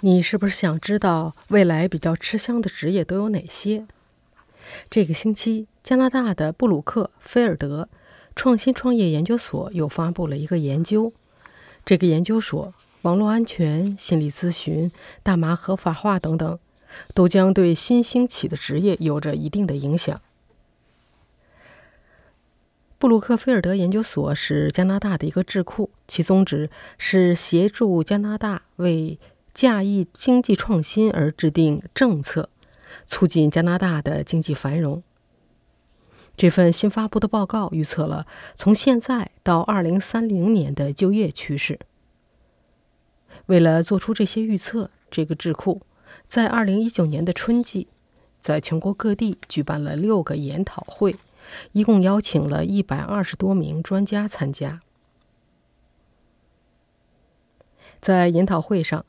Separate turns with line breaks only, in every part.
你是不是想知道未来比较吃香的职业都有哪些？这个星期，加拿大的布鲁克菲尔德创新创业研究所又发布了一个研究。这个研究所，网络安全、心理咨询、大麻合法化等等，都将对新兴起的职业有着一定的影响。布鲁克菲尔德研究所是加拿大的一个智库，其宗旨是协助加拿大为驾驭经济创新而制定政策，促进加拿大的经济繁荣。这份新发布的报告预测了从现在到二零三零年的就业趋势。为了做出这些预测，这个智库在二零一九年的春季，在全国各地举办了六个研讨会，一共邀请了一百二十多名专家参加。在研讨会上，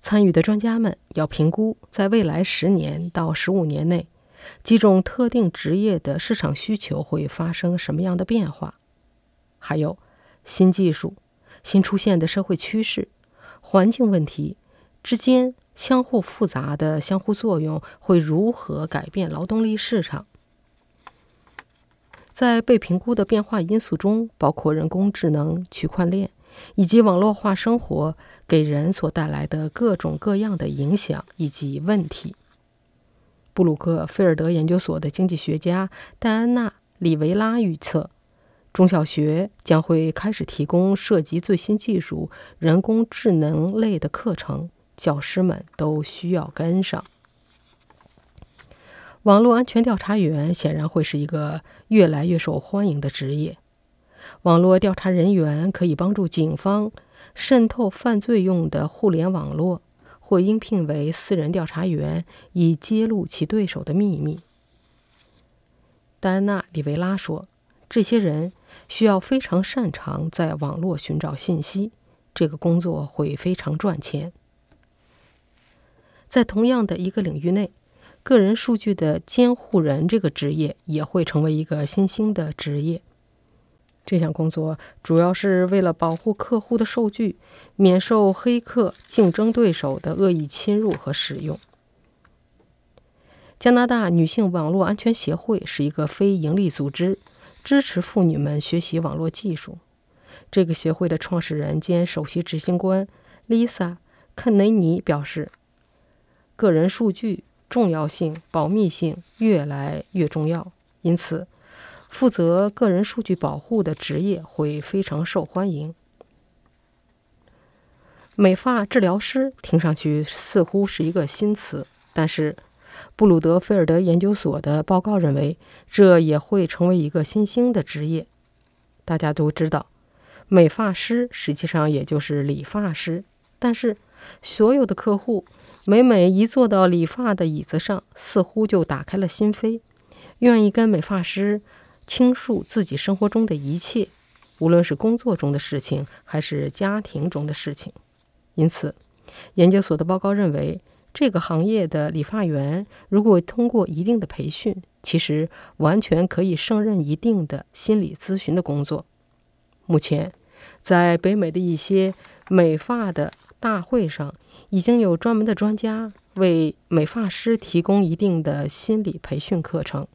参与的专家们要评估在未来十年到十五年内，几种特定职业的市场需求会发生什么样的变化，还有新技术、新出现的社会趋势、环境问题之间相互复杂的相互作用会如何改变劳动力市场。在被评估的变化因素中，包括人工智能、区块链。以及网络化生活给人所带来的各种各样的影响以及问题。布鲁克菲尔德研究所的经济学家戴安娜·里维拉预测，中小学将会开始提供涉及最新技术、人工智能类的课程，教师们都需要跟上。网络安全调查员显然会是一个越来越受欢迎的职业。网络调查人员可以帮助警方渗透犯罪用的互联网络，或应聘为私人调查员以揭露其对手的秘密。戴安娜·里维拉说：“这些人需要非常擅长在网络寻找信息，这个工作会非常赚钱。”在同样的一个领域内，个人数据的监护人这个职业也会成为一个新兴的职业。这项工作主要是为了保护客户的数据，免受黑客、竞争对手的恶意侵入和使用。加拿大女性网络安全协会是一个非营利组织，支持妇女们学习网络技术。这个协会的创始人兼首席执行官 Lisa 肯雷尼表示：“个人数据重要性、保密性越来越重要，因此。”负责个人数据保护的职业会非常受欢迎。美发治疗师听上去似乎是一个新词，但是布鲁德菲尔德研究所的报告认为，这也会成为一个新兴的职业。大家都知道，美发师实际上也就是理发师，但是所有的客户每每一坐到理发的椅子上，似乎就打开了心扉，愿意跟美发师。倾诉自己生活中的一切，无论是工作中的事情还是家庭中的事情。因此，研究所的报告认为，这个行业的理发员如果通过一定的培训，其实完全可以胜任一定的心理咨询的工作。目前，在北美的一些美发的大会上，已经有专门的专家为美发师提供一定的心理培训课程。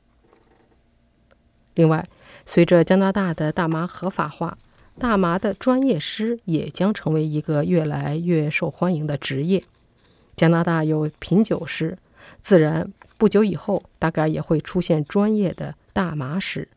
另外，随着加拿大的大麻合法化，大麻的专业师也将成为一个越来越受欢迎的职业。加拿大有品酒师，自然不久以后大概也会出现专业的大麻师。